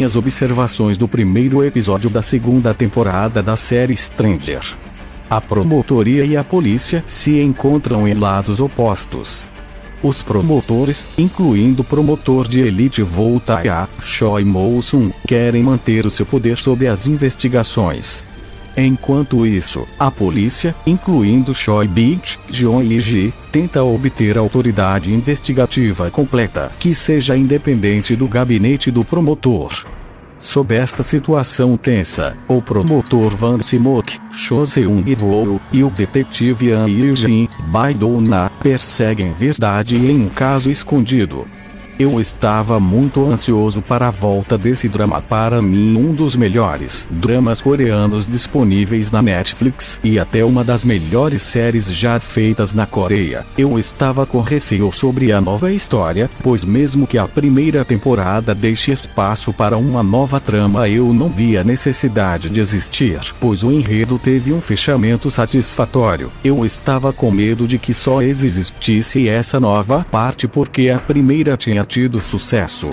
minhas observações do primeiro episódio da segunda temporada da série Stranger. A promotoria e a polícia se encontram em lados opostos. Os promotores, incluindo o promotor de elite Voltaia, Choi Mo-sung, querem manter o seu poder sobre as investigações. Enquanto isso, a polícia, incluindo Choi Beach, Jeon e Ji, tenta obter autoridade investigativa completa que seja independente do gabinete do promotor. Sob esta situação tensa, o promotor Van Simok, Cho Seung-woo, e o detetive An Il-jin, Baidona, perseguem verdade em um caso escondido. Eu estava muito ansioso para a volta desse drama para mim um dos melhores dramas coreanos disponíveis na Netflix e até uma das melhores séries já feitas na Coreia. Eu estava com receio sobre a nova história, pois mesmo que a primeira temporada deixe espaço para uma nova trama eu não via necessidade de existir, pois o enredo teve um fechamento satisfatório. Eu estava com medo de que só existisse essa nova parte porque a primeira tinha tido sucesso.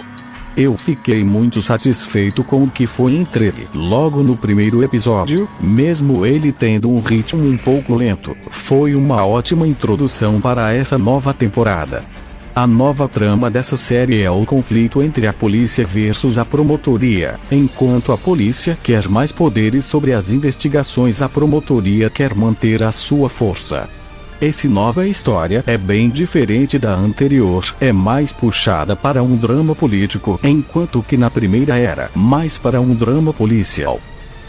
Eu fiquei muito satisfeito com o que foi entregue logo no primeiro episódio, mesmo ele tendo um ritmo um pouco lento. Foi uma ótima introdução para essa nova temporada. A nova trama dessa série é o conflito entre a polícia versus a promotoria. Enquanto a polícia quer mais poderes sobre as investigações, a promotoria quer manter a sua força. Esse nova história é bem diferente da anterior, é mais puxada para um drama político, enquanto que na primeira era mais para um drama policial.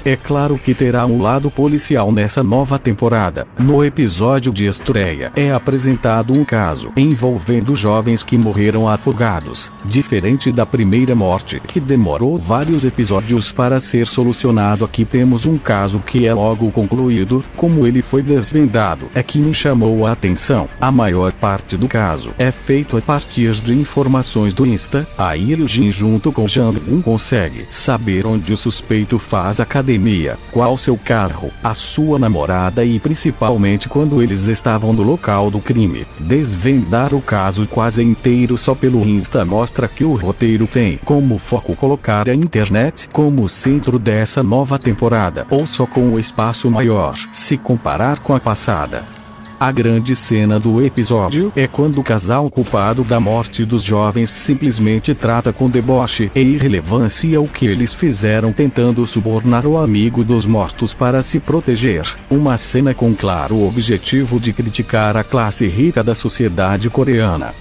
É claro que terá um lado policial nessa nova temporada. No episódio de estreia é apresentado um caso envolvendo jovens que morreram afogados, diferente da primeira morte que demorou vários episódios para ser solucionado. Aqui temos um caso que é logo concluído, como ele foi desvendado, é que me chamou a atenção. A maior parte do caso é feito a partir de informações do Insta. A Jin junto com Jang Un consegue saber onde o suspeito faz academia academia, qual seu carro, a sua namorada e principalmente quando eles estavam no local do crime. Desvendar o caso quase inteiro só pelo Insta mostra que o roteiro tem como foco colocar a internet como centro dessa nova temporada ou só com o espaço maior, se comparar com a passada. A grande cena do episódio é quando o casal culpado da morte dos jovens simplesmente trata com deboche e irrelevância o que eles fizeram tentando subornar o amigo dos mortos para se proteger. Uma cena com claro objetivo de criticar a classe rica da sociedade coreana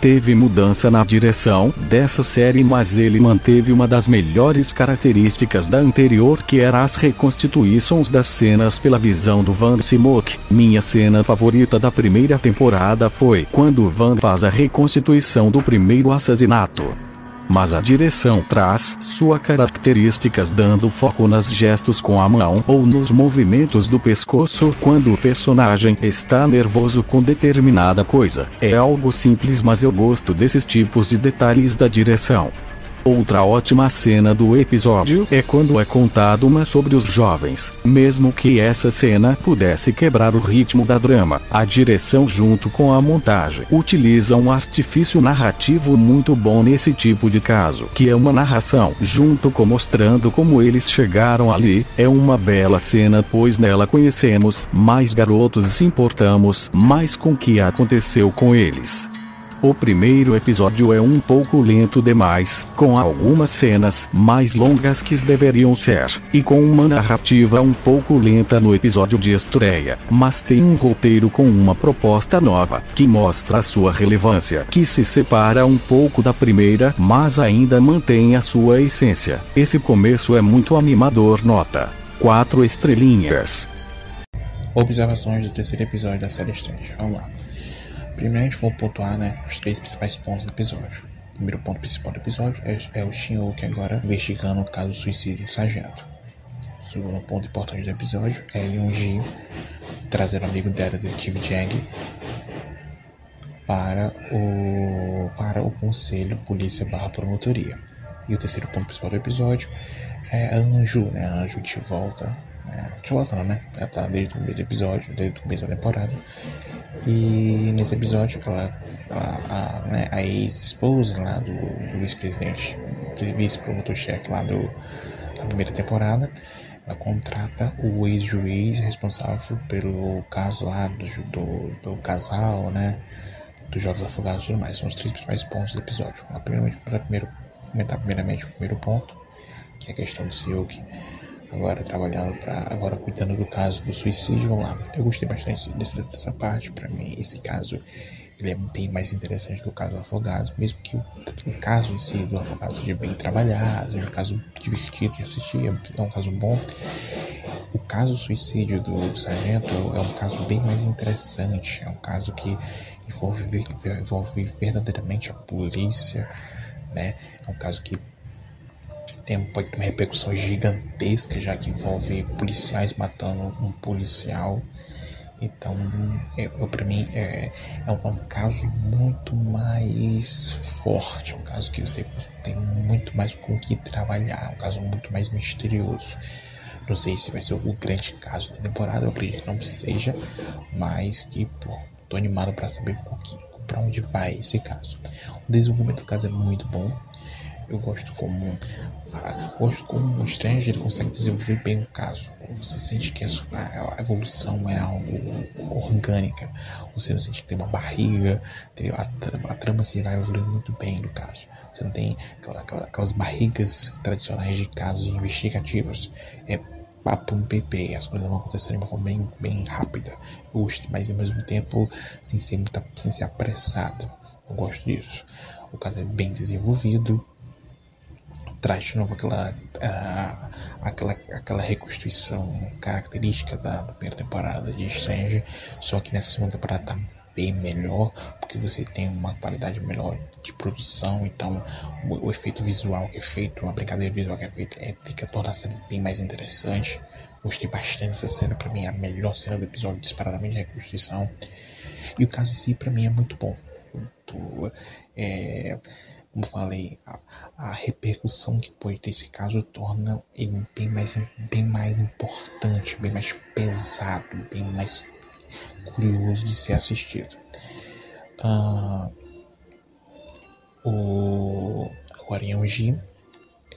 teve mudança na direção dessa série, mas ele manteve uma das melhores características da anterior, que era as reconstituições das cenas pela visão do Van Simok. Minha cena favorita da primeira temporada foi quando Van faz a reconstituição do primeiro assassinato mas a direção traz suas características dando foco nas gestos com a mão ou nos movimentos do pescoço quando o personagem está nervoso com determinada coisa. É algo simples, mas eu gosto desses tipos de detalhes da direção. Outra ótima cena do episódio é quando é contado uma sobre os jovens. Mesmo que essa cena pudesse quebrar o ritmo da drama, a direção junto com a montagem utiliza um artifício narrativo muito bom nesse tipo de caso, que é uma narração junto com mostrando como eles chegaram ali. É uma bela cena, pois nela conhecemos mais garotos e se importamos mais com o que aconteceu com eles. O primeiro episódio é um pouco lento demais, com algumas cenas mais longas que deveriam ser, e com uma narrativa um pouco lenta no episódio de estreia, mas tem um roteiro com uma proposta nova, que mostra a sua relevância, que se separa um pouco da primeira, mas ainda mantém a sua essência. Esse começo é muito animador, nota. 4 estrelinhas. Observações do terceiro episódio da série Strange. Vamos lá. Gente vai pontuar né, os três principais pontos do episódio. O primeiro ponto principal do episódio é, é o Shinwook agora investigando o caso do suicídio do sargento. O segundo ponto importante do episódio é Yoonji trazer o amigo dela, detetive Jang, para o, para o conselho polícia barra promotoria. E o terceiro ponto principal do episódio é a Anju, né? A Anju de volta Né? Deixa eu voltando, né? Ela tá desde o primeiro episódio, desde o começo da temporada. E nesse episódio, ela, ela a, né, a ex-esposa lá do, do vice-presidente, vice-promotor-chefe lá do, da primeira temporada, ela contrata o ex-juiz responsável pelo caso lá do, do, do casal, né? Dos Jogos Afogados e tudo mais. São os três principais pontos do episódio. Primeiramente, primeiro, comentar primeiramente o primeiro ponto, que é a questão do Silk agora trabalhando para agora cuidando do caso do suicídio lá eu gostei bastante dessa, dessa parte para mim esse caso ele é bem mais interessante que o caso do Afogados, mesmo que o, o caso em si do Afogados seja bem trabalhado, seja um caso divertido de assistir, é um caso bom. O caso do suicídio do, do sargento é um caso bem mais interessante, é um caso que envolve, envolve verdadeiramente a polícia, né? É um caso que tem, pode ter uma repercussão gigantesca, já que envolve policiais matando um policial. Então, é, é para mim, é, é, um, é, um, caso muito mais forte, um caso que você tem muito mais com o que trabalhar, um caso muito mais misterioso. Não sei se vai ser o grande caso da temporada, eu acredito que não seja, mas que, pô, tô animado para saber um pouquinho para onde vai esse caso. O desenvolvimento do caso é muito bom, eu gosto como ah, gosto como o Stranger ele consegue desenvolver bem o caso. Você sente que a, evolução é algo orgânica. Você não sente que tem uma barriga. A trama, a trama se vai evoluir muito bem no caso. Você não tem aquela, aquela, aquelas barrigas tradicionais de casos investigativos. É papo no PP, as coisas vão acontecer de uma forma bem, bem rápida. Gosto, mas ao mesmo tempo sem ser, muito, sem ser apressado. Eu gosto disso. O caso é bem desenvolvido, traz de novo aquela, aquela, aquela reconstrução característica da, da primeira temporada de Strange, só que nessa segunda temporada tá bem melhor, porque você tem uma qualidade melhor de produção, então o, o efeito visual que é feito, uma brincadeira visual que é feita, é, fica toda a cena bem mais interessante. Gostei bastante dessa cena, pra mim é a melhor cena do episódio, disparadamente de reconstrução. E o caso em si, pra mim, é muito bom. É, como falei, a, a, repercussão que pode ter esse caso torna ele bem mais, bem mais importante, bem mais pesado, bem mais curioso de ser assistido. Uh, o, o Ariane G,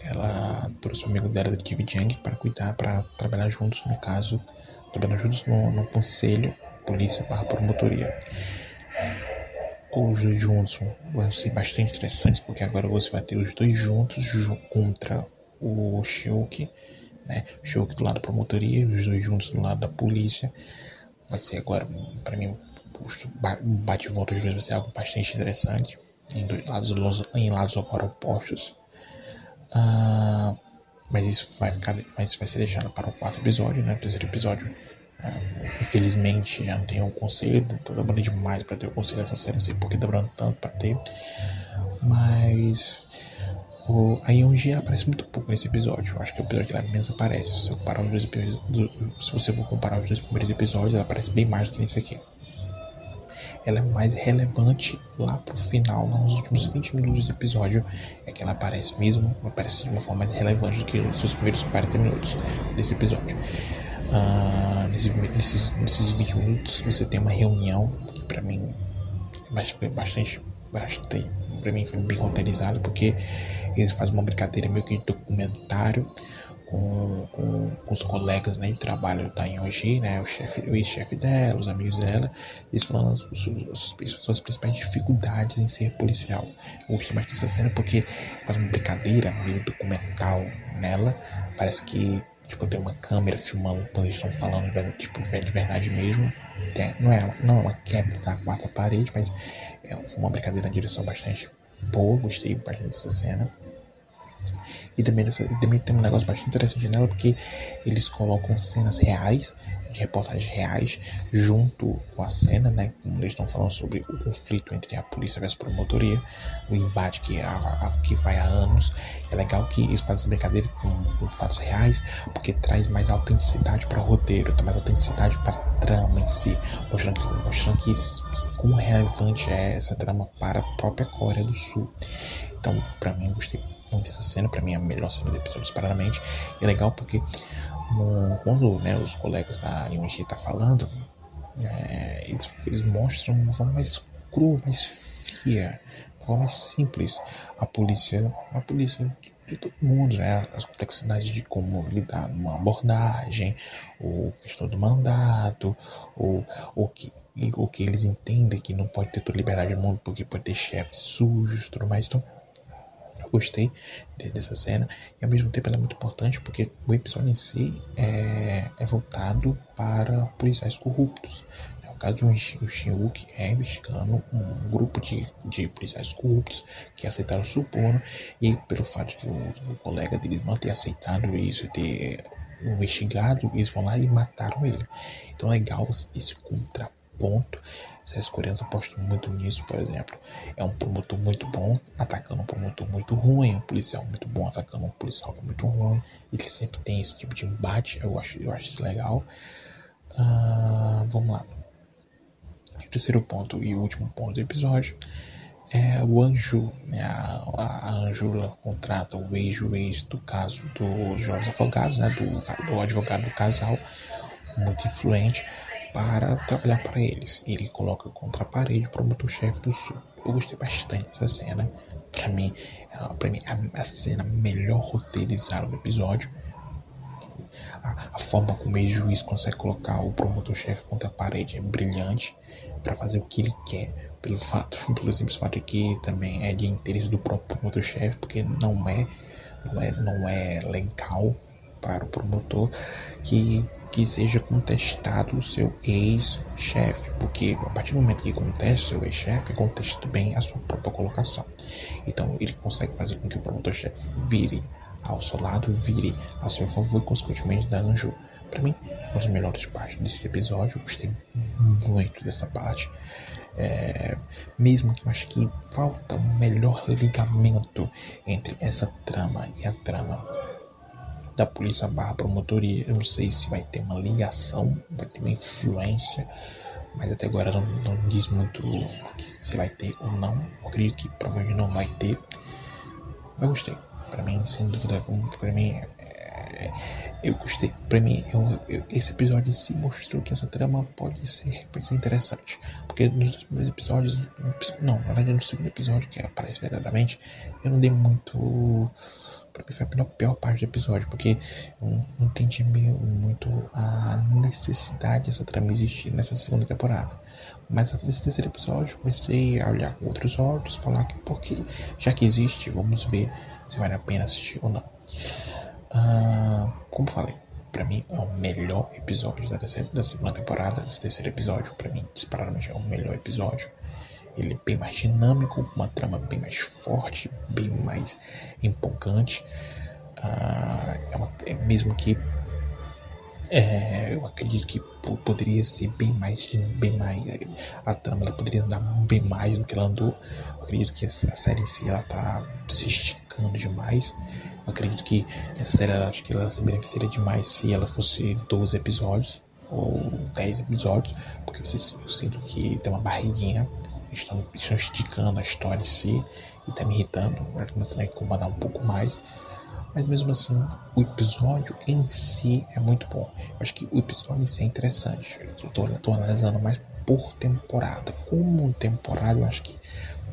ela trouxe o amigo dela, David Jang, para cuidar, para trabalhar juntos no caso, trabalhar juntos no, no conselho, polícia barra promotoria os dois juntos vão ser bastante interessantes, porque agora você vai ter os dois juntos contra o Shulk, né? Shulk do lado da promotoria os dois juntos do lado da polícia. Vai ser agora, para mim, o bate-volta dos dois vai ser algo bastante interessante, em dois lados, em lados agora opostos. Uh, mas isso vai ficar, mas isso vai ser deixado para o quarto episódio, né? O terceiro episódio infelizmente já não tem um conselho, tá demorando demais para ter o um conselho dessa série, não sei porque tá demorando tanto para ter. Mas o, a Yonji aparece muito pouco nesse episódio. Eu acho que é o episódio que ela menos aparece. Se, eu comparar os dois se você for comparar os dois primeiros episódios, ela aparece bem mais do que nesse aqui. Ela é mais relevante lá pro final, nos últimos 20 minutos do episódio, é que ela aparece mesmo, aparece de uma forma mais relevante do que nos seus primeiros 40 minutos desse episódio. Uh, nesses, nesses, nesses 20 minutos você tem uma reunião que para mim foi bastante, bastante para mim foi bem roteirizado porque eles fazem uma brincadeira meio que de documentário com, com, com, os colegas né, de trabalho da Yonji, né, o chefe, o ex-chefe dela, os amigos dela, eles falando as, as, suas principais dificuldades em ser policial. Eu gostei mais dessa cena porque faz uma brincadeira meio documental nela, parece que Tipo, tem uma câmera filmando quando eles estão falando, tipo, de verdade mesmo. Tem, não, é, não é uma quebra da quarta parede, mas é uma brincadeira na direção bastante boa. Gostei bastante dessa cena. E também, também tem um negócio bastante interessante nela, porque eles colocam cenas reais de reportagens reais junto com a cena, né? Eles estão falando sobre o conflito entre a polícia e a promotoria, o embate que, a, a, que vai há anos. É legal que eles fazem essa brincadeira com, fatos reais, porque traz mais autenticidade para o roteiro, traz mais autenticidade para a trama em si, mostrando que, mostrando que, que como relevante é essa trama para a própria Coreia do Sul. Então, para mim, eu gostei dessa cena, para mim é a melhor cena do episódio, disparadamente. E é legal porque no, quando né, os colegas da UNG tá falando, é, eles, eles, mostram uma forma mais crua, mais fria, uma forma mais simples a polícia, a polícia de todo mundo, né? As complexidades de como lidar numa abordagem, ou questão do mandato, ou o que, o que eles entendem que não pode ter toda liberdade do mundo porque pode ter chefes sujos tudo mais. Então, gostei dessa cena e ao mesmo tempo ela é muito importante porque o episódio em si é, é voltado para policiais corruptos caso, o Shinwook é investigando um grupo de, de policiais corruptos que aceitaram o suborno e pelo fato de o, o, colega deles não ter aceitado isso, ter investigado, eles vão lá e mataram ele. Então é legal esse contraponto. Séries coreanas apostam muito nisso, por exemplo. É um promotor muito bom atacando um promotor muito ruim, um policial muito bom atacando um policial muito ruim. Ele sempre tem esse tipo de embate, eu acho, eu acho isso legal. Uh, vamos lá terceiro ponto e último ponto do episódio é o Anju. Né? A, a Anjula contrata o ex-juiz do caso dos jovens afogados, né? do, do advogado do casal, muito influente, para trabalhar para eles. Ele coloca contra a parede o promotor-chefe do Sul. Eu gostei bastante dessa cena. Para mim, para mim, a, a cena melhor roteirizada do episódio. A, a forma como o ex-juiz consegue colocar o promotor-chefe contra a parede é brilhante para fazer o que ele quer, pelo fato, pelo simples fato de que também é de interesse do próprio promotor-chefe, porque não é, não é, não é legal para o promotor que, que seja contestado o seu ex-chefe, porque a partir do momento que contesta o seu ex-chefe, contesta também a sua própria colocação. Então ele consegue fazer com que o promotor-chefe vire ao seu lado, vire a seu favor e consequentemente da Anjo para mim, uma das melhores partes desse episódio. Eu gostei muito dessa parte. É, mesmo que eu acho que falta um melhor ligamento entre essa trama e a trama da polícia barra promotoria. Eu não sei se vai ter uma ligação, vai ter uma influência, mas até agora não, não diz muito se vai ter ou não. Eu acredito que provavelmente não vai ter. Mas gostei. Para mim, sem dúvida, para mim é, eu gostei. Pra mim, eu, eu, esse episódio se mostrou que essa trama pode ser, pode ser interessante. Porque nos dois primeiros episódios. Não, na verdade, no segundo episódio, que aparece verdadeiramente, eu não dei muito. Foi a pior parte do episódio, porque eu não entendi muito a necessidade dessa trama existir nessa segunda temporada. Mas nesse terceiro episódio, comecei a olhar com outros olhos, falar que porque já que existe, vamos ver se vale a pena assistir ou não. Uh, como falei, para mim é o melhor episódio da, terceira, da segunda temporada. Esse terceiro episódio, para mim, disparadamente é o melhor episódio. Ele é bem mais dinâmico, uma trama bem mais forte, bem mais empolgante. Uh, é, uma, é mesmo que é, eu acredito que poderia ser bem mais, bem mais a trama poderia andar bem mais do que ela andou. Eu acredito que a série em si ela tá se esticando demais. Eu acredito que essa série acho que ela se beneficiaria demais se ela fosse 12 episódios ou 10 episódios, porque eu, eu sinto que tem uma barriguinha, estão, estão esticando a história em si e tá me irritando, vai começando a incomodar um pouco mais. Mas mesmo assim, o episódio em si é muito bom. Eu acho que o episódio em si é interessante. Eu tô, tô analisando mais por temporada. Como temporada, eu acho que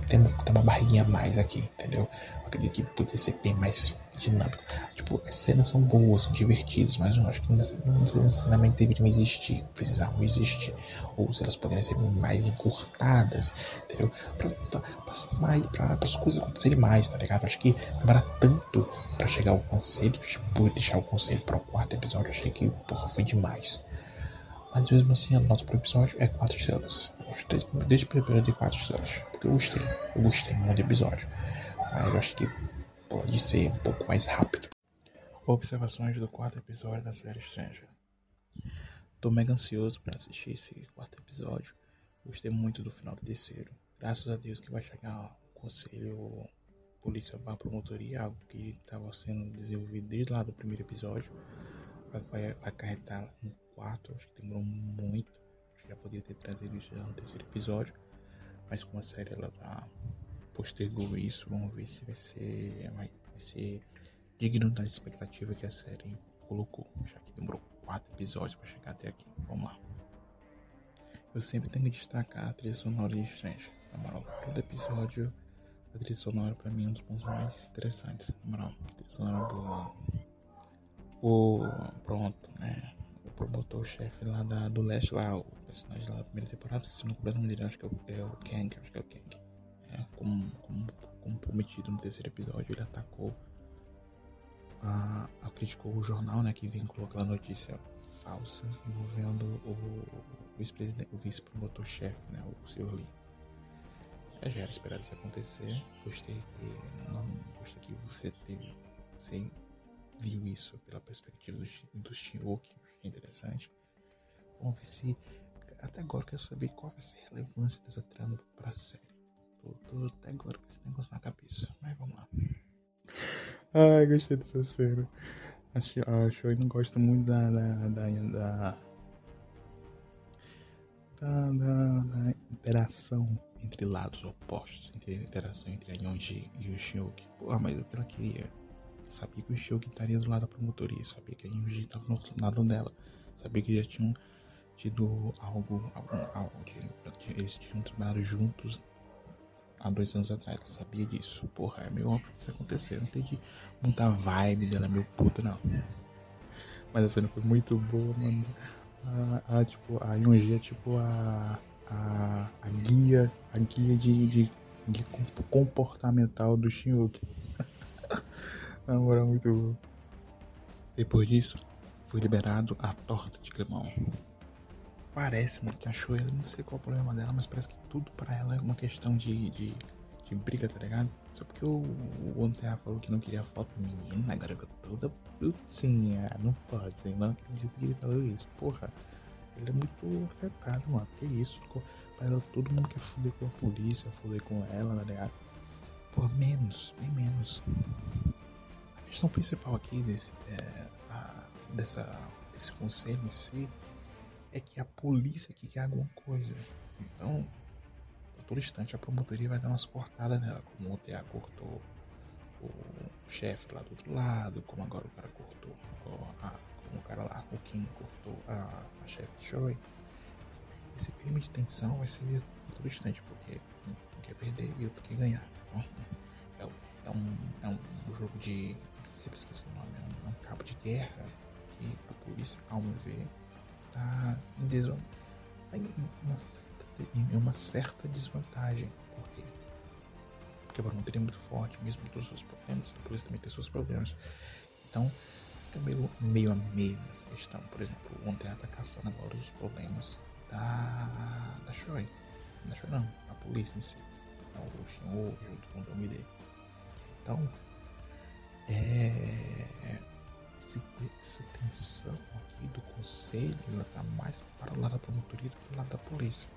tem, tem uma barriguinha a mais aqui, entendeu? Eu acredito que poderia ser bem mais dinâmico. Tipo, as cenas são boas, são divertidas, mas eu acho que não necessariamente deveriam existir, precisavam existir. Ou se elas poderiam ser mais encurtadas, entendeu? Pra, pra, pra, mais, pra, pra as coisas acontecerem mais, tá ligado? Acho que demora tanto pra chegar ao conselho, tipo, deixar o conselho para o quarto episódio, achei que, porra, foi demais. Mas mesmo assim, a nota pro episódio é 4 estrelas. Desde o primeiro de 4 estrelas. Porque eu gostei. Eu gostei muito do episódio. Mas eu acho que pode ser um pouco mais rápido. Observações do quarto episódio da série Stranger. Tô mega ansioso para assistir esse quarto episódio. Gostei muito do final do terceiro. Graças a Deus que vai chegar o conselho polícia para promotoria, algo que estava sendo desenvolvido desde lá do primeiro episódio. Vai, vai, acarretar no quarto, acho que demorou muito. Acho que já poderia ter trazido isso já no terceiro episódio. Mas como a série ela tá postergou isso. Vamos ver se vai ser, vai, ser digno da expectativa que a série colocou, já que demorou quatro episódios para chegar até aqui. Vamos lá. Eu sempre tenho que destacar a trilha sonora de Strange. Na moral, todo episódio a trilha sonora pra mim é um dos pontos mais interessantes. Na moral, a trilha sonora boa. O. Pronto, né? O promotor-chefe lá da, do leste, lá, o personagem lá da primeira temporada, se não lembro o nome dele, acho que é o, é o Kang, acho que é o Kang. É, como, como, como prometido no terceiro episódio, ele atacou a, a, criticou o jornal né, que vinculou aquela notícia falsa envolvendo o, vice-presidente, o vice-promotor-chefe, né, o Sr. Lee. Eu já era esperado isso acontecer. Gostei que não gostei que você teve, você viu isso pela perspectiva do, do Shinwook, interessante. Vamos ver se até agora eu quero saber qual vai ser a relevância dessa trama para a série. Tô até agora com esse negócio na cabeça, mas vamos lá. Ai, gostei dessa cena. Acho, acho não gosto muito da da, da, da, da, da interação entre lados opostos, entre a interação entre a Yonji e o Shioki. Porra, mas o que ela queria? Sabia que o Shioki estaria do lado da promotoria, sabia que a Yonji estava no lado dela, sabia que já tinham tido algo, algo eles tinham trabalhado juntos há dois anos atrás. Ela sabia disso. Porra, é meio óbvio que isso aconteceu. Não tem de vibe dela, meio puta, não. Mas a cena foi muito boa, mano. A, a tipo, a Yonji é tipo a a, a guia, a guia de, de, de comportamental do Shinjuku. Na moral, muito bom. Depois disso, foi liberado a torta de climão. Parece, achou ela, não sei qual é o problema dela, mas parece que tudo para ela é uma questão de, de, de, briga, tá ligado? Só porque o, o falou que não queria foto menino, agora eu toda putinha, não pode, não acredito que ele falou isso, porra. Ele é muito afetado, mano. Que isso? Pra ela, todo mundo quer fuder com a polícia, fuder com ela, tá ligado? Por menos, bem menos. A questão principal aqui desse, é, a, dessa, desse conselho em si é que a polícia que quer alguma coisa. Então, a todo instante a promotoria vai dar umas cortadas nela, como o TA cortou o chefe lá do outro lado, como agora o cara cortou a, como o cara lá, o Kim cortou a, a chefe Choi. Esse clima de tensão vai ser todo instante, porque um quer perder e outro quer ganhar. Então, é, é, um, é um jogo de. Sempre esqueço o nome, é um, é um cabo de guerra que a polícia, ao meu ver, tá em, deson... tá em, uma certa, em uma certa desvantagem. Por quê? Porque a promotoria é muito forte, mesmo com todos os seus problemas, a polícia também tem seus problemas. Então, fica meio, meio a meio nessa questão. Por exemplo, o Monteiro está caçando agora os problemas da, da Shoei. Da Shoei não, a polícia em si. Então, o Shinho junto com o nome dele. Então, é, essa tensão conselho ela tá mais para o lado da promotoria do que para o lado da polícia.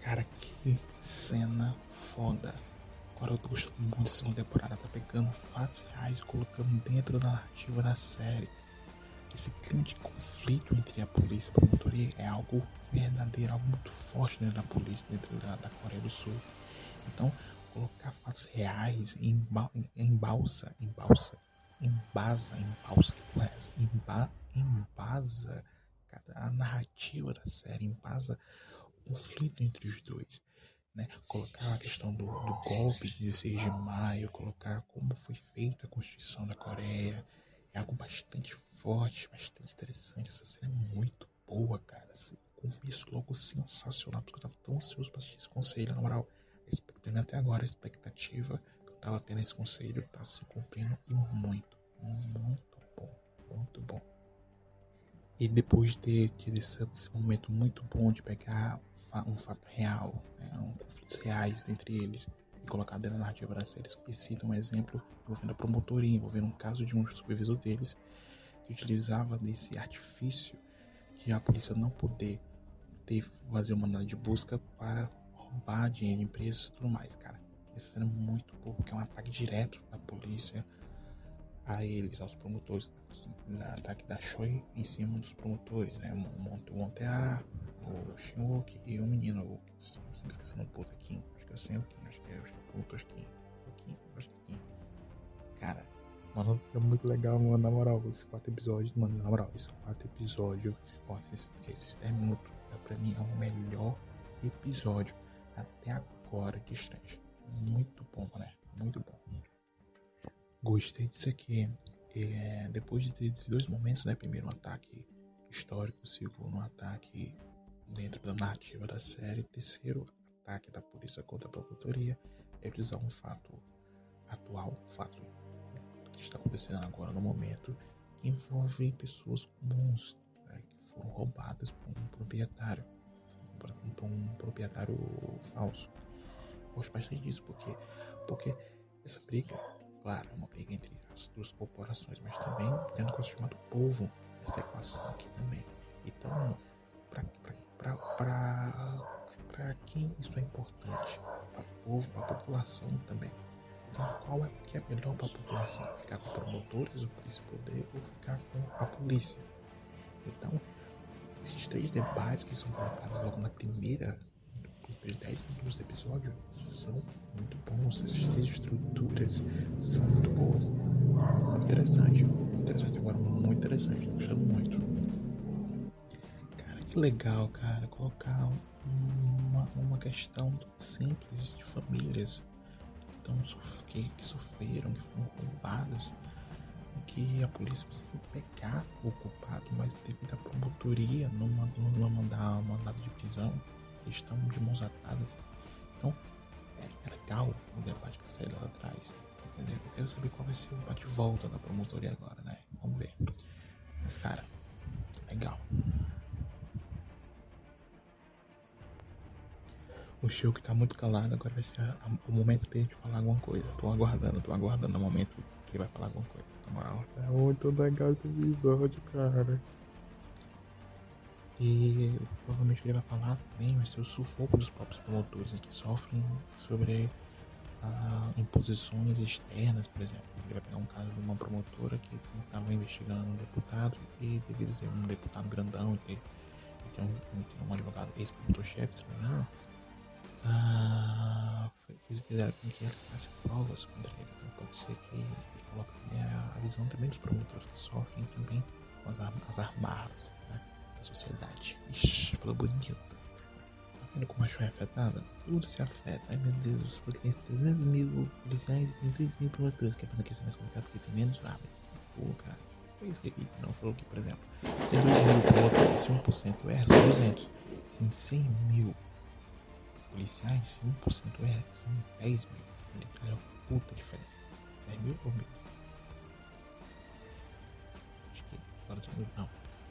Cara, que cena foda. Agora eu tô gostando muito da segunda temporada, tá pegando fatos reais e colocando dentro da narrativa da série. Esse clima de conflito entre a polícia e a promotoria é algo verdadeiro, algo muito forte dentro da polícia, dentro da, da Coreia do Sul. Então, colocar fatos reais em, em, em balsa, em balsa, em basa, em balsa, em, ba, em basa a narrativa da série, em basa o conflito entre os dois né? Colocar a questão do, do golpe de 16 de maio, colocar como foi feita a Constituição da Coreia, é algo bastante forte, bastante interessante. Essa série é muito boa, cara. Assim, começo logo sensacional, porque eu tava tão ansioso pra assistir esse conselho. Na moral, até agora a expectativa que eu tava tendo esse conselho tá se cumprindo e muito, muito bom, muito bom. E depois de ter tido esse, esse momento muito bom de pegar um fato real, né, um conflitos reais entre eles e colocar dentro da narrativa da série, eu cito um exemplo envolvendo a promotoria, envolvendo um caso de um supervisor deles que utilizava desse artifício de a polícia não poder ter, fazer uma mandado de busca para roubar dinheiro de empresas e tudo mais, cara. Essa cena é muito boa, porque é um ataque direto da polícia a eles, aos promotores, da ataque da Choi em cima dos promotores, né? O Montear, o Shinwook e o menino, o, sempre esquecendo o puta Kim, acho que é o Kim, acho que é, acho que é o Kim, o acho que é Kim. Cara, Mano, é muito legal, mano, na moral, esses quatro episódios, mano, na moral, esses quatro episódios, esses, esses 10 minutos, é, pra mim é o melhor episódio até agora de Strange. Muito bom, né? Muito bom. Gostei disso aqui. É, depois de ter dois momentos, né? Primeiro um ataque histórico, segundo um ataque dentro da narrativa da série, terceiro ataque da polícia contra a promotoria, eles um fato atual, um fato que está acontecendo agora no momento, que envolve pessoas comuns né, que foram roubadas por um proprietário, por um proprietário falso. Gosto bastante disso porque, porque essa briga, claro, uma briga entre as duas corporações, mas também um negócio chamado povo nessa equação aqui também. Então, para quem isso é importante? Para o povo, para a população também. Então, qual é que é melhor para a população? Ficar com promotores, o polícia poder, ou ficar com a polícia? Então, esses três debates que são colocados logo na primeira, primeiros 10 minutos do episódio, são muito bons. Essas três estruturas são muito boas. Muito interessante. Muito interessante. Agora, muito interessante. Gostando muito. Cara, que legal, cara. Colocar uma, uma questão simples de famílias que, que sofreram, que foram roubadas, que a polícia conseguiu pegar o culpado, mas devido à promotoria não mandou não mandar mandado de prisão, estão de mãos atadas. Então é, é legal o debate que a série lá atrás. Entendeu? Eu quero saber qual vai ser o bate-volta da promotoria agora, né? Vamos ver. Mas cara, legal. O show que tá muito calado, agora vai ser a, a, o momento dele de falar alguma coisa. Tô aguardando, tô aguardando o momento que ele vai falar alguma coisa. Moral. É muito legal esse episódio, cara. E provavelmente ele vai falar também vai ser o sufoco dos próprios promotores né, que sofrem sobre ah, imposições externas, por exemplo. Ele vai pegar um caso de uma promotora que estava investigando um deputado e devido ser um deputado grandão e ter, e ter, um, e ter um advogado ex-promotor-chefe, se não me engano, ah, fizeram com que ele faça provas contra ele. Então pode ser que ele coloque a visão também dos promotores que sofrem também com as, as armadas né, da sociedade. Ixi, falou bonito. Tá vendo como a show é afetada? Tudo se afeta. Ai meu Deus, você falou que tem 300 mil policiais e tem 3 mil promotores. Quer fazer que isso é mais complicado porque tem menos arma. Pô, cara. Foi isso que ele não falou que, por exemplo, tem 2 mil promotores, se 1% erra, são 200. Tem 100 mil policiais, 1% é assim, 10 mil. Olha a puta diferença. 10 mil ou mil? Acho que agora tô mil. Não.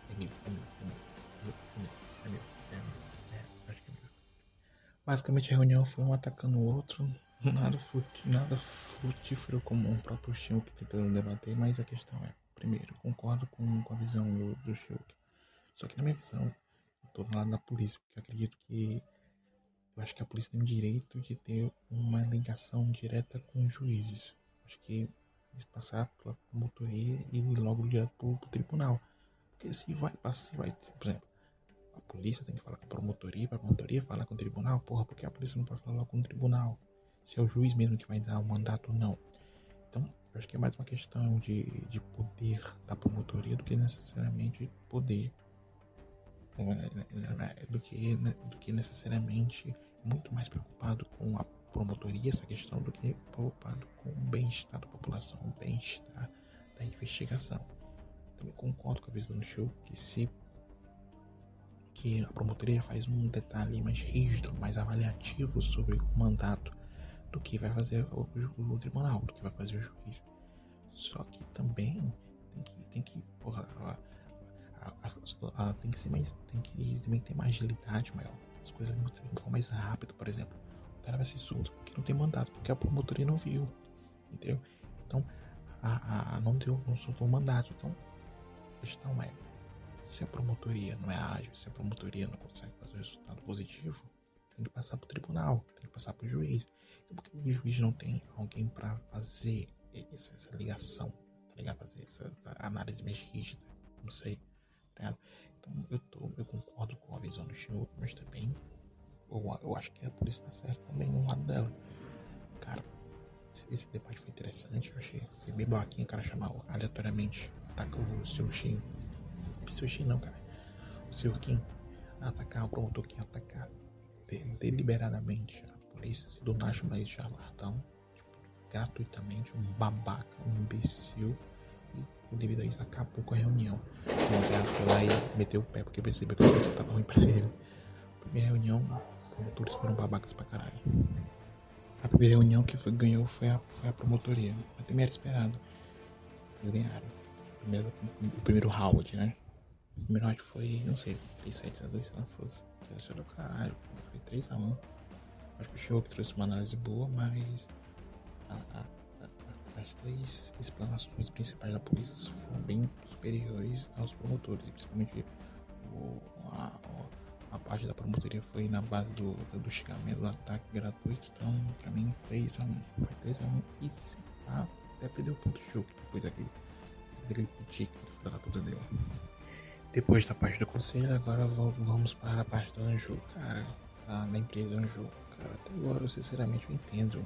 É mil, é mil, é mil. É mil, é mil, é mil. É, acho que é mil. Basicamente a reunião foi um atacando o outro. Nada, fruti, nada frutífero como um próprio Shulk tentando debater, mas a questão é, primeiro, concordo com, com a visão do, do Shulk. Só que na minha visão, eu tô do lado da polícia, porque acredito que eu acho que a polícia tem o direito de ter uma ligação direta com os juízes. Acho que eles passar pela promotoria e logo direto para o tribunal. Porque se vai passar, vai, por exemplo, a polícia tem que falar com a promotoria, para a promotoria falar com o tribunal, porra, porque a polícia não pode falar com o tribunal? Se é o juiz mesmo que vai dar o mandato ou não. Então, eu acho que é mais uma questão de, de poder da promotoria do que necessariamente poder do que, do que necessariamente muito mais preocupado com a promotoria, essa questão, do que preocupado com o bem-estar da população, o bem-estar da investigação. Também concordo com a visão do show que se que a promotoria faz um detalhe mais rígido, mais avaliativo sobre o mandato do que vai fazer o, o, o tribunal, do que vai fazer o juiz. Só que também tem que, tem que porra, a, a, a, tem que ser mais, tem que também ter mais agilidade maior as coisas vão mais rápido, por exemplo. O cara vai ser solto porque não tem mandato, porque a promotoria não viu, entendeu? Então, a, a, não deu, não soltou o mandato. Então, a questão é, se a promotoria não é ágil, se a promotoria não consegue fazer um resultado positivo, tem que passar para o tribunal, tem que passar para o juiz. Então, porque o juiz não tem alguém para fazer essa, essa, ligação, tá ligado? Fazer essa, essa análise mais rígida, não sei, tá? Então eu, tô, eu concordo com a visão do Shiok, mas também eu, eu acho que a polícia tá certa também no lado dela. Cara, esse debate foi interessante, eu achei. Foi bem baquinha o cara chamar aleatoriamente. Ataca o Sr. Shin. Sr. Shin não, cara. O Sr. Kim atacar o promotor Kim atacar deliberadamente a polícia, se Nacho mais charlatão, tipo, gratuitamente, um babaca, um imbecil. E devido a isso acabou com a reunião. O Monteiro foi lá e meteu o pé porque percebeu que a situação tava ruim pra ele. Primeira reunião, os promotores foram babacas pra caralho. A primeira reunião que foi, ganhou foi a, foi a promotoria. Mas também era esperado. Eles ganharam. Primeiro, o primeiro round, né? O primeiro round foi, não sei, 3 7 a 2 se não fosse. Achou do caralho, foi 3 a 1 Acho que o show que trouxe uma análise boa, mas a, a, a, as três explanações principais da polícia foram bem superiores aos promotores, principalmente o, a, a parte da promotoria foi na base do, do, do xingamento, do ataque gratuito. Então, pra mim, 3x1. Foi 3x1 e se pá, até perdeu o ponto choque depois daquele, dele. Depois da parte do conselho, agora vamos para a parte do Anju. Cara, a, da empresa Anju. Cara, até agora, eu, sinceramente, eu entendo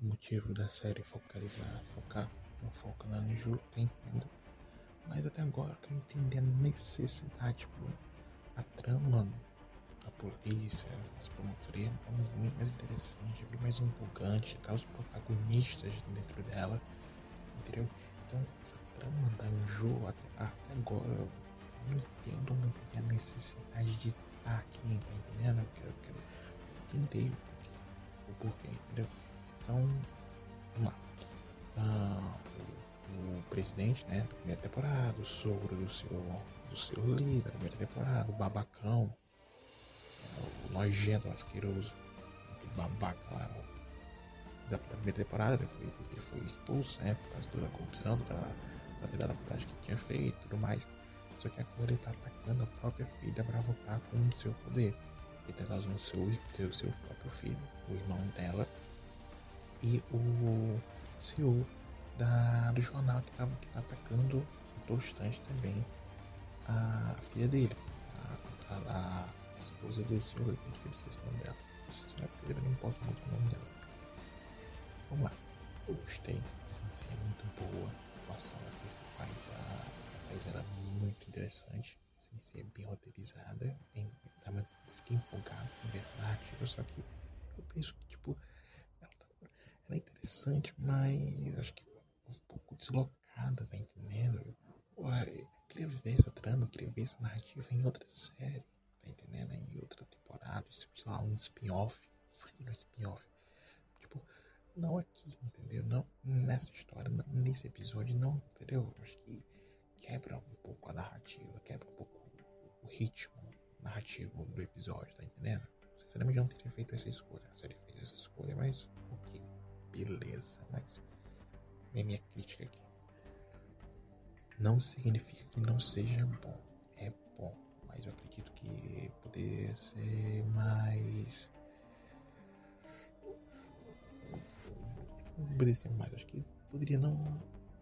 o motivo da série focalizar, focar, não foca na Anju, até entendo. Mas até agora, eu entender a necessidade, tipo, a trama a polícia, as promotorias é mais interessante, bem mais empolgante, tá? Os protagonistas dentro dela, entendeu? Então, essa trama da Anjo até, até agora eu não entendo muito a necessidade de estar aqui, tá entendendo? Eu quero, eu quero entender o porquê, entendeu? Então, vamos lá. Ah, o, o, presidente, né, da primeira temporada, o sogro do seu do seu líder da primeira temporada, o babacão, o nojento, asqueroso, aquele babaca lá da primeira temporada, ele foi, ele foi expulso, né, por causa da corrupção, da, da vida da putagem que tinha feito e tudo mais. Só que agora ele tá atacando a própria filha para voltar com o seu poder. Ele tá causando o seu, seu, seu próprio filho, o irmão dela, e o CEO da, do jornal que, tava, que tá atacando todo instante também a filha dele, a, a, a esposa do senhor, eu sempre esqueci o nome dela. Sabe que ele não importa muito o nome dela. Vamos lá. Eu gostei, assim, sim, é muito boa. A atuação da atriz que faz, a, faz ela muito interessante, sem ser bem roteirizada. Em, eu fiquei empolgado com essa narrativa, só que eu penso que, tipo, ela, tá, ela é interessante, mas acho que um pouco deslocada, tá entendendo? queria ver essa trama, queria ver essa narrativa em outra série, tá entendendo? Em outra temporada, sei lá, um spin-off, um spin-off. Tipo, não aqui, entendeu? Não nessa história, não, nesse episódio, não, entendeu? Acho que quebra um pouco a narrativa, quebra um pouco o ritmo narrativo do episódio, tá entendendo? Sinceramente, não teria feito essa escolha. A série fez essa escolha, mas ok, beleza. Mas é minha crítica aqui não significa que não seja bom. É bom, mas eu acredito que poderia ser mais. Não ser mais, acho que poderia não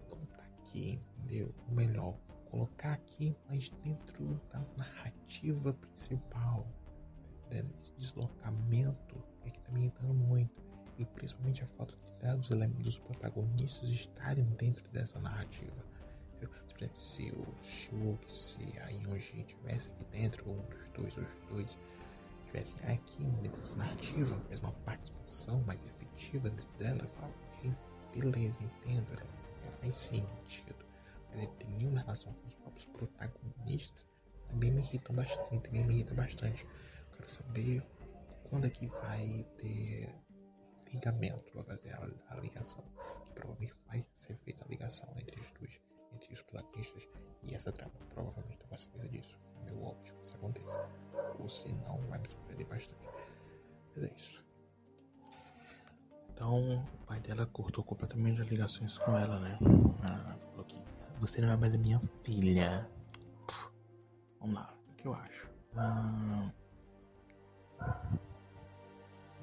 estar tá aqui, entendeu? Ou melhor, colocar aqui, mas dentro da narrativa principal. Entendeu? Esse deslocamento é que tá me muito. E principalmente a falta de dos elementos dos protagonistas estarem dentro dessa narrativa por exemplo, se o Shulk, se a Yonji tivesse aqui dentro, um dos dois, ou os dois, tivesse aqui dentro dessa narrativa, fez uma participação mais efetiva dentro dela, eu falo, beleza, entendo, ela, ela faz sentido. Mas ele tem nenhuma relação com os próprios protagonistas, também me irritam bastante, também me irrita bastante. Eu quero saber quando é que vai ter ligamento, vai fazer a, a ligação, que provavelmente vai ser feita a ligação entre os dois entre os protagonistas e essa trama provavelmente tem uma certeza disso. É meio óbvio que isso aconteça. Ou se não, vai me surpreender bastante. Mas é isso. Então, o pai dela cortou completamente as ligações com ela, né? Ah, você não é mais minha filha. Vamos lá, o que eu acho? Ah,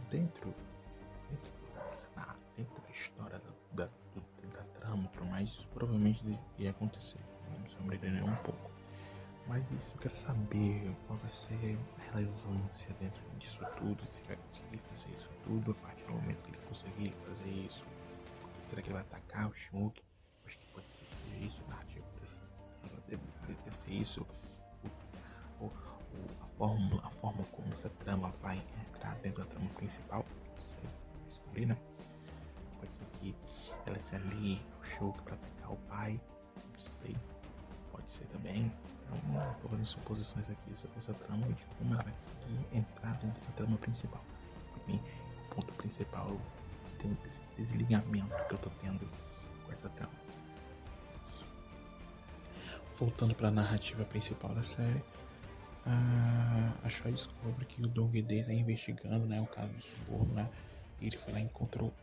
dentro, dentro, ah, dentro da história da, da, da trama e tudo mais, isso provavelmente ia acontecer. Me surpreendeu um pouco. Mas eu quero saber qual vai ser a relevância dentro disso tudo. Se ele vai conseguir fazer isso tudo a partir do momento que ele conseguir fazer isso. Será que ele vai atacar o Shinoki? Acho que pode ser isso, narrativa deve, ser isso. O, o, a, forma, a forma como essa trama vai entrar dentro da trama principal. Sei, escolhi, né? Pode ser que ela se ali o Shulk pra atacar o pai. Não sei. Pode ser também. Tô fazendo suposições aqui sobre essa trama e de como ela vai conseguir entrar dentro da trama principal. Pra mim, o ponto principal tem esse desligamento que eu tô tendo com essa trama. Voltando para a narrativa principal da série, a, a Shaw descobre que o Doug Day está investigando né, o caso do suborno, né? E ele foi lá e encontrou.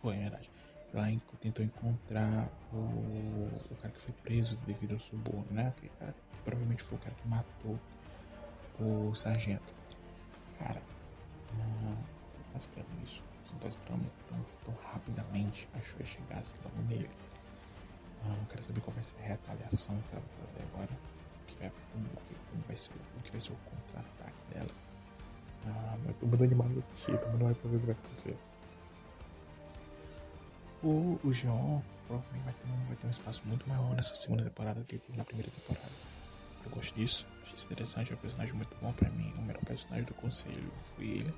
Foi, é verdade. Lá e tentou encontrar o, o cara que foi preso devido ao suborno, né? Aquele cara que provavelmente foi o cara que matou o sargento. Cara, não tá esperando isso. Você não tá esperando tão, tão rapidamente a Shoei chegasse logo nele. Ah, eu quero saber qual vai ser a retaliação que ela vai fazer agora. O que vai, como, como vai ser, o que vai ser o contra-ataque dela. Ah, mas tô animado pra assistir, tô muito pra ver o que vai acontecer. O, o Jean provavelmente vai ter, um, vai ter um espaço muito maior nessa segunda temporada do que teve na primeira temporada. Eu gosto disso, achei isso interessante, é um personagem muito bom pra mim. O melhor personagem do conselho foi ele.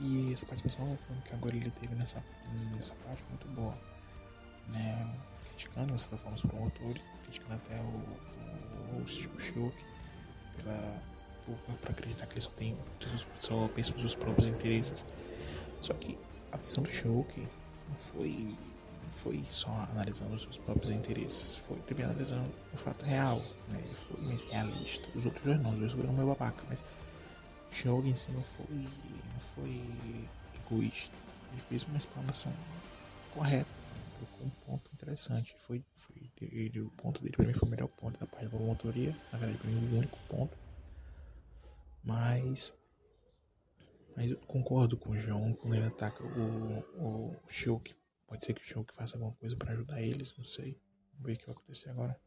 E essa participação que agora ele teve nessa, nessa parte muito boa. Né? criticando de certa forma os promotores, criticando até o, o, o Shulk pela, por, acreditar que eles só, tem, só pensam nos seus próprios interesses. Só que a visão do Shulk não foi, foi só analisando os seus próprios interesses, foi também analisando o fato real. Né? Ele foi mais realista. Os outros dois não, os dois foram meio babaca, mas Shulk em si não foi, não foi egoísta. Ele fez uma explanação correta colocou um ponto interessante. Foi, foi ele, o ponto dele para mim foi o melhor ponto da parte da promotoria. Na verdade, para mim, o único ponto. Mas. Mas eu concordo com o João quando ele ataca o, o Shulk. Pode ser que o Shulk faça alguma coisa para ajudar eles, não sei. Vamos ver o que vai acontecer agora.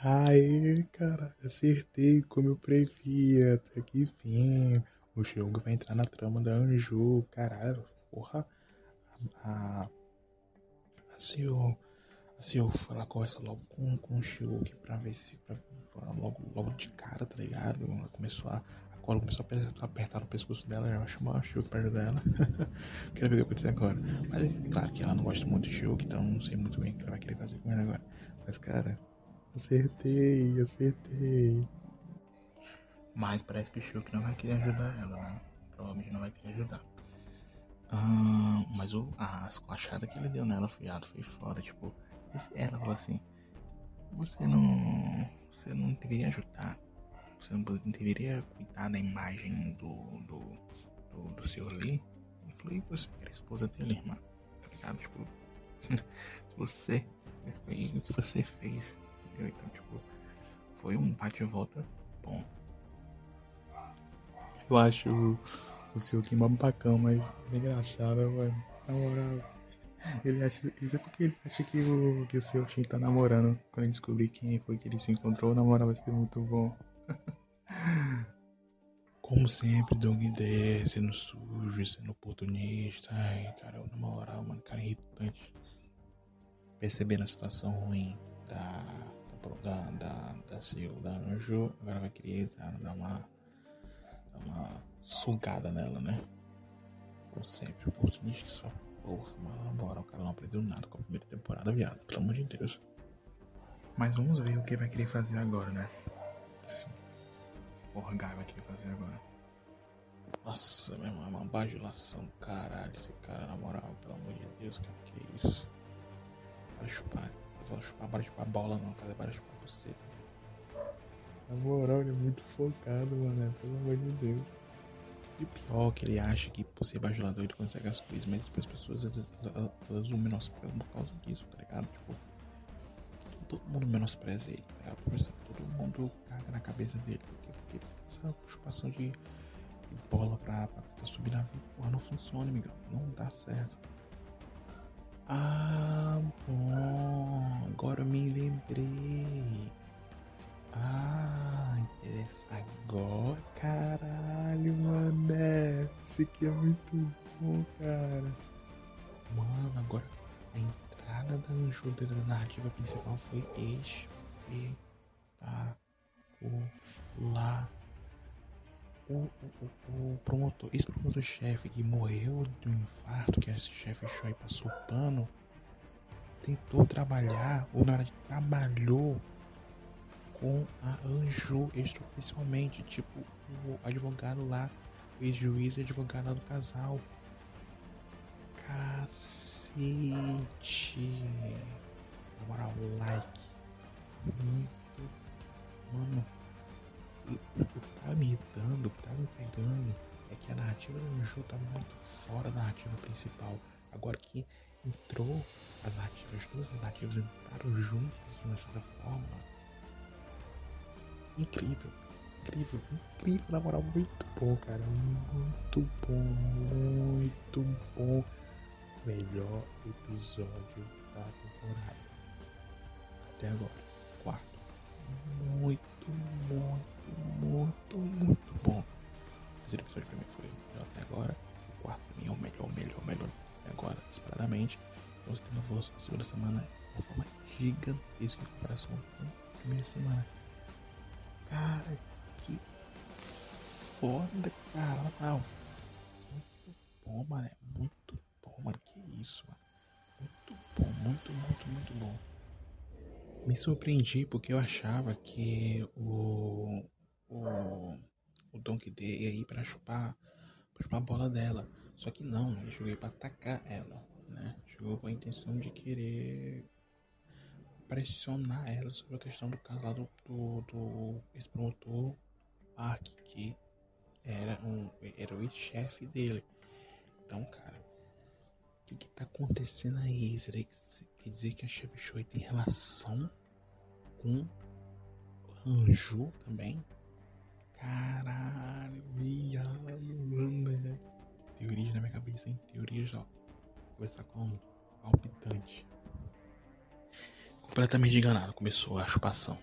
Aê, cara, acertei como eu previa. Até que fim. O Shulk vai entrar na trama da Anju. Caralho, porra. A, se eu, se eu falar conversa logo com, com o Shiuki pra ver se. Pra, pra logo, logo de cara, tá ligado? Ela começou a. A cola começou a apertar, no pescoço dela, já chamar o Shiuki pra ajudar ela. Quero ver o que vai acontecer agora. Mas é claro que ela não gosta muito do Shiuki, então não sei muito bem o que ela vai querer fazer com ele agora. Mas cara, acertei, acertei. Mas parece que o Shiuki não vai querer ajudar ela, né? Provavelmente não vai querer ajudar. Ah, mas o, a esculachada que ele deu nela foi, ah, foi foda. Tipo, ela falou assim: Você não. Você não deveria ajudar. Você não deveria cuidar da imagem do. do. do, do senhor Lee. Ele falou: E você era esposa dele, irmã? Tá ligado? Tipo, você. o que você fez. Entendeu? Então, tipo, foi um bate-volta bom. Eu acho o seu que é babacão, mas é engraçado, mano. Na moral. Ele acha. Isso é porque ele acha que o, que o seu Tim tá namorando. Quando ele descobrir quem foi que ele se encontrou, na moral vai ser muito bom. Como sempre, Doug D sendo sujo, sendo oportunista. Ai, cara, na moral, mano, cara irritante. Percebendo a situação ruim da. da. da. da Sil, da Anjo, agora vai querer dar uma. dar uma sugada nela, né? Como sempre, oportunista que só porra, mano, na moral, o cara não aprendeu nada com a primeira temporada, viado, pelo amor de Deus. Mas vamos ver o que vai querer fazer agora, né? Esse Forgai vai querer fazer agora. Nossa, meu irmão, é uma bajulação do caralho esse cara, na moral, pelo amor de Deus, cara, que isso? Para chupar, para chupar, para chupar bola não, cara, para chupar você também. Na moral, ele é muito focado, mano, pelo amor de Deus. E o pior é que ele acha que por ser bajulador ele consegue as coisas, mas depois as pessoas elas, elas, elas o menosprezam por causa disso, tá ligado? Tipo, todo mundo menospreza ele, tá ligado? Todo mundo caga na cabeça dele, essa chupação de, bola pra, pra tentar subir na vida. Porra, não funciona, amigão, não dá certo. Ah, bom, agora eu me lembrei. Ah, interessante. Agora, caralho, mané. Isso aqui é muito bom, cara. Mano, agora a entrada da Anju da narrativa principal foi espetacular. O, o, o, promotor, esse promotor-chefe que morreu de um infarto, que esse chefe Choi passou pano, tentou trabalhar, ou na verdade trabalhou com a Anju extraoficialmente, tipo o advogado lá, o ex-juiz e advogado lá do casal. Cacete! Na moral, like. Muito. Mano, o que tá me irritando, o que tá me pegando é que a narrativa da Anju tá muito fora da narrativa principal. Agora que entrou a narrativa, as duas narrativas entraram juntas de uma certa forma incrível, incrível, incrível, na moral, muito bom, cara, muito bom, muito bom. Melhor episódio da temporada. Até agora, quarto. Muito, muito, muito, muito bom. O terceiro episódio pra mim foi o melhor até agora. O quarto pra mim é o melhor, melhor, melhor até agora, disparadamente. Então você tem uma evolução na segunda semana de uma forma gigantesca em comparação com a primeira semana. Cara, que foda, cara. Moral. Muito bom, mano. Muito bom, mano. Que isso, mano. Muito bom, muito, muito, muito bom. Me surpreendi porque eu achava que o. O. O Donkey Day ia ir pra chupar. Pra chupar a bola dela. Só que não, ele jogou pra atacar ela, né? Jogou com a intenção de querer pressionar ela sobre a questão do caso do, do, do ex-promotor Park, que era, um, era o chefe dele. Então, cara, o que, que tá acontecendo aí? Será que quer dizer que a Chef Choi tem relação com Anju também? Caralho, viado, mano. Teorias na minha cabeça, hein? Teorias, ó. Começar como palpitante completamente enganado, começou a chupação.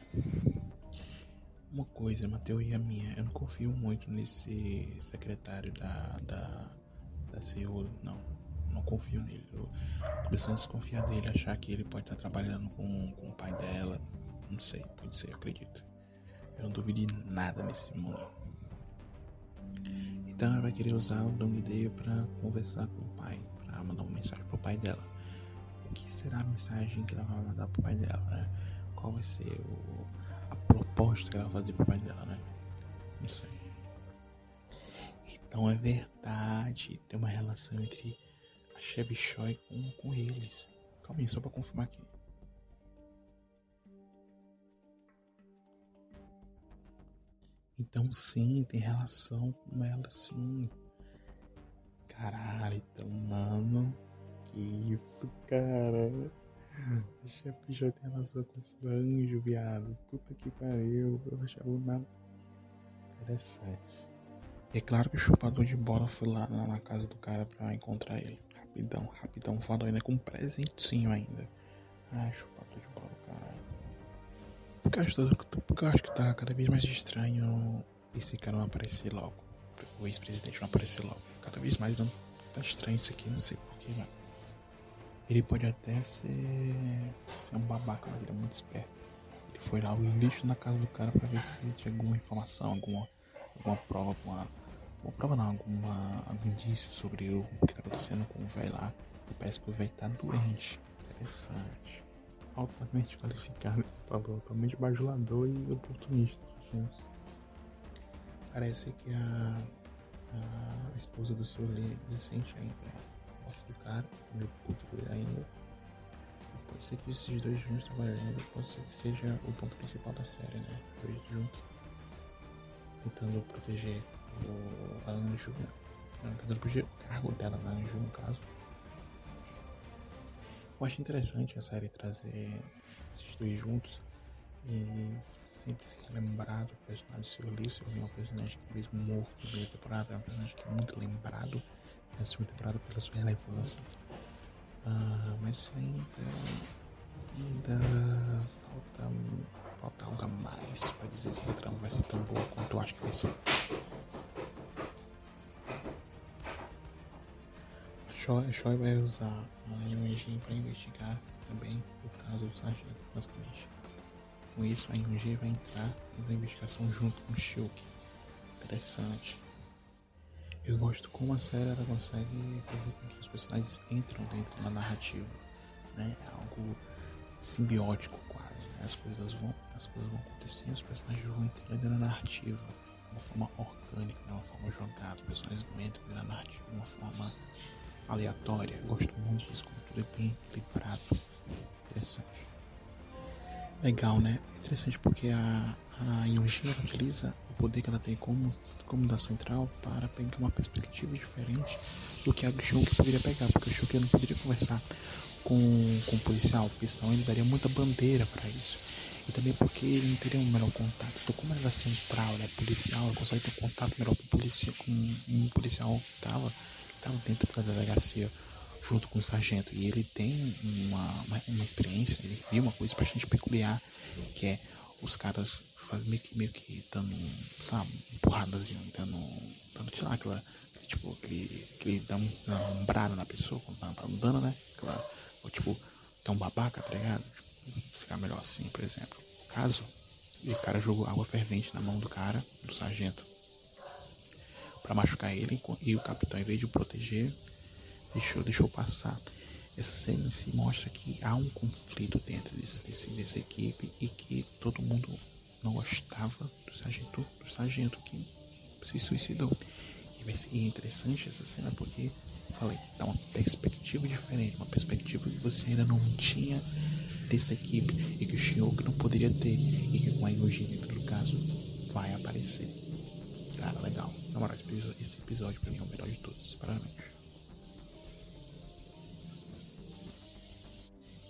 Uma coisa, uma teoria minha, eu não confio muito nesse secretário da, da, da CEO, não. Não confio nele. Eu tô pensando em desconfiar dele, achar que ele pode estar trabalhando com, com o pai dela. Não sei, pode ser, acredito. Eu não duvido de nada nesse mundo. Então ela vai querer usar o Dong Day pra conversar com o pai, pra mandar uma mensagem pro pai dela que será a mensagem que ela vai mandar pro pai dela, né? Qual vai ser o, a proposta que ela vai fazer pro pai dela, né? Não sei. Então é verdade, tem uma relação entre a Chevy Choi com, com eles. Calma aí, só pra confirmar aqui. Então sim, tem relação com ela sim. Caralho, então, mano, que isso, cara? A já tem relação com esse anjo, viado. Puta que pariu. Eu achava nada interessante. E é claro que o chupador de bola foi lá na, na, casa do cara pra encontrar ele. Rapidão, rapidão. Falou ainda com um presentinho ainda. Ai, chupador de bola. Porque acho, porque acho que tá cada vez mais estranho esse cara não aparecer logo. O ex-presidente não aparecer logo. Cada vez mais não tá estranho isso aqui, não sei porquê, mano. Ele pode até ser, ser um babaca, mas ele é muito esperto. Ele foi lá o lixo na casa do cara para ver se tinha alguma informação, alguma, alguma prova, alguma, alguma prova não, alguma, algum indício sobre o que tá acontecendo com o velho lá. E parece que o velho tá doente. Interessante. Altamente qualificado, você falou, altamente bajulador e oportunista, assim. Parece que a, a esposa do senhor Vicente ainda gosto do cara, tô meio puto com ele ainda. E pode ser que esses dois juntos trabalhando pode ser que seja o ponto principal da série, né? Dois juntos tentando proteger o, a Anjo, né? Tentando proteger o cargo dela na Anjo, no caso. Eu acho interessante a série trazer esses dois juntos e sempre se lembrar do personagem do Sr. Lee. O Sr. Lee é um personagem que mesmo morto na primeira temporada, é um personagem que é muito lembrado na segunda temporada pela sua relevância. Uh, mas ainda, ainda falta, falta algo a mais para dizer se a trama vai ser tão boa quanto eu acho que vai ser. Choi, vai usar a Yunjin para investigar também o caso do sargento, basicamente. Com isso, a Yunjin vai entrar dentro da investigação junto com o Shilk. Interessante. Eu gosto como a série ela consegue fazer com que os personagens entram dentro da narrativa, né? É algo simbiótico quase, né? As coisas vão, as coisas vão acontecendo, os personagens vão entrando da narrativa de uma forma orgânica, de uma forma jogada, os personagens entram da narrativa de uma forma aleatória. Gosto muito disso, como tudo é bem equilibrado, interessante. Legal, né? Interessante porque a, a Yonji utiliza o poder que ela tem como, como da central para pegar uma perspectiva diferente do que a Shulk poderia pegar, porque o Shulk não poderia conversar com, com o policial, porque senão ele daria muita bandeira para isso. E também porque ele não teria um melhor contato. Então, como ela é central, ela é policial, ela consegue ter contato melhor com, policia, com um policial que estava dentro da delegacia junto com o sargento. E ele tem uma, uma, uma experiência, ele viu uma coisa bastante peculiar, que é os caras meio que, meio que dando, sabe, empurradazinho, dando, dando, sei lá, aquela, tipo, aquele, aquele dá um, dá uma na pessoa quando tá, tá andando, né? Aquela, ou tipo, tá um babaca, tá ligado? Tipo, ficar melhor assim, por exemplo. No caso, o cara jogou água fervente na mão do cara, do sargento, para machucar ele, e o capitão, em vez de o proteger, deixou, deixou passar. Essa cena se mostra que há um conflito dentro desse, desse, dessa equipe e que todo mundo não gostava do sargento, do sargento que se suicidou. E ser interessante essa cena porque, falei, dá uma perspectiva diferente, uma perspectiva que você ainda não tinha dessa equipe e que o Shioki não poderia ter e que com a Yoji dentro do caso vai aparecer. Cara, legal. Na moral, esse episódio, pra mim é o melhor de todos, sinceramente.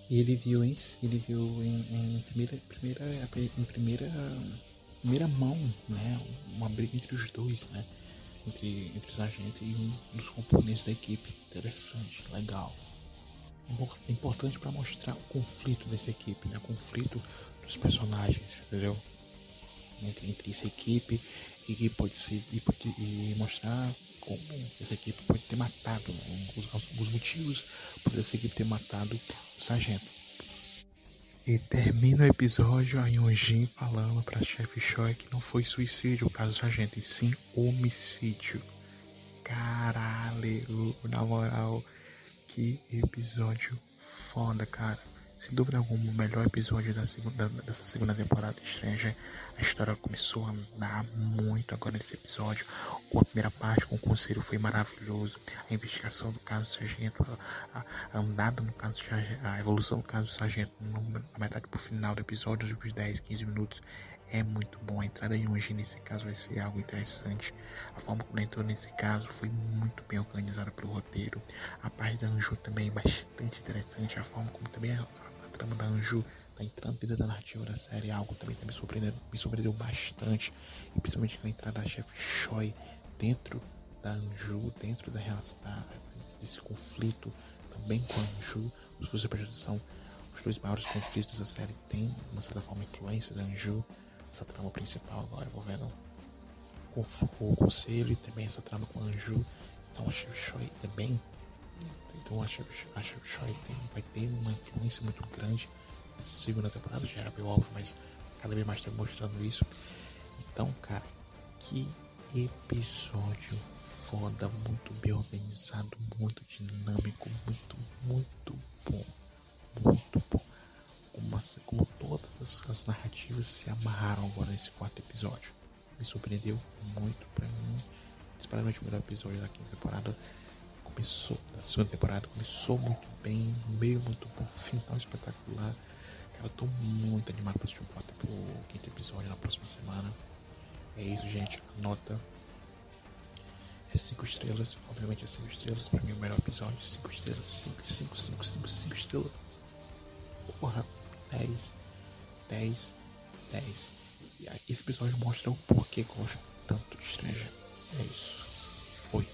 E ele viu em, ele viu em, em primeira, primeira, em primeira, primeira mão, né, uma briga entre os dois, né, entre, entre os agentes e um dos componentes da equipe. Interessante, legal. Importante para mostrar o conflito dessa equipe, né, o conflito dos personagens, entendeu? Entre, entre essa equipe e que pode ser e, pode, e mostrar como essa equipe pode ter matado, né, os, os motivos por essa equipe ter matado o sargento. E termina o episódio a Yonjin falando para chefe Choi que não foi suicídio o caso do sargento, e sim homicídio. Caralho, na moral, que episódio foda, cara. Sem dúvida alguma, o melhor episódio da segunda, dessa segunda temporada de Stranger. A história começou a andar muito agora nesse episódio. A primeira parte com o conselho foi maravilhoso. A investigação do caso do sargento, a, a andada no caso sargento, a evolução do caso do sargento na metade pro final do episódio, dos 10, 15 minutos, é muito bom. A entrada de Yonji nesse caso vai ser algo interessante. A forma como ele entrou nesse caso foi muito bem organizada pelo roteiro. A parte da Anju também é bastante interessante. A forma como também trama da Anju tá entrando dentro da narrativa da série, algo também tá me surpreendeu, me surpreendeu bastante, e principalmente com a entrada da chefe Choi dentro da Anju, dentro da relação desse conflito também com a Anju, você prestar atenção, os dois maiores conflitos da série de uma certa forma, influência da Anju, essa trama principal agora envolvendo o, o conselho e também essa trama com a Anju, então a chefe Choi também então a Chef, a Chef Choi tem, vai ter uma influência muito grande na segunda temporada, já era óbvio, mas cada vez mais está mostrando isso. Então, cara, que episódio foda, muito bem organizado, muito dinâmico, muito, muito bom. Muito bom. Como, como todas as, as narrativas se amarraram agora nesse quarto episódio. Me surpreendeu muito pra mim. Especialmente o melhor episódio da quinta temporada começou, a segunda temporada começou muito bem, meio muito bom, final espetacular. Cara, eu tô muito animado pra assistir o pro quinto episódio na próxima semana. É isso, gente. A nota é 5 estrelas. Obviamente é 5 estrelas. Pra mim o melhor episódio. 5 estrelas. 5, 5, 5, 5, 5 estrelas. Porra, 10, 10, 10. E esse episódio mostra o porquê gosto tanto de Stranger. É isso. Foi.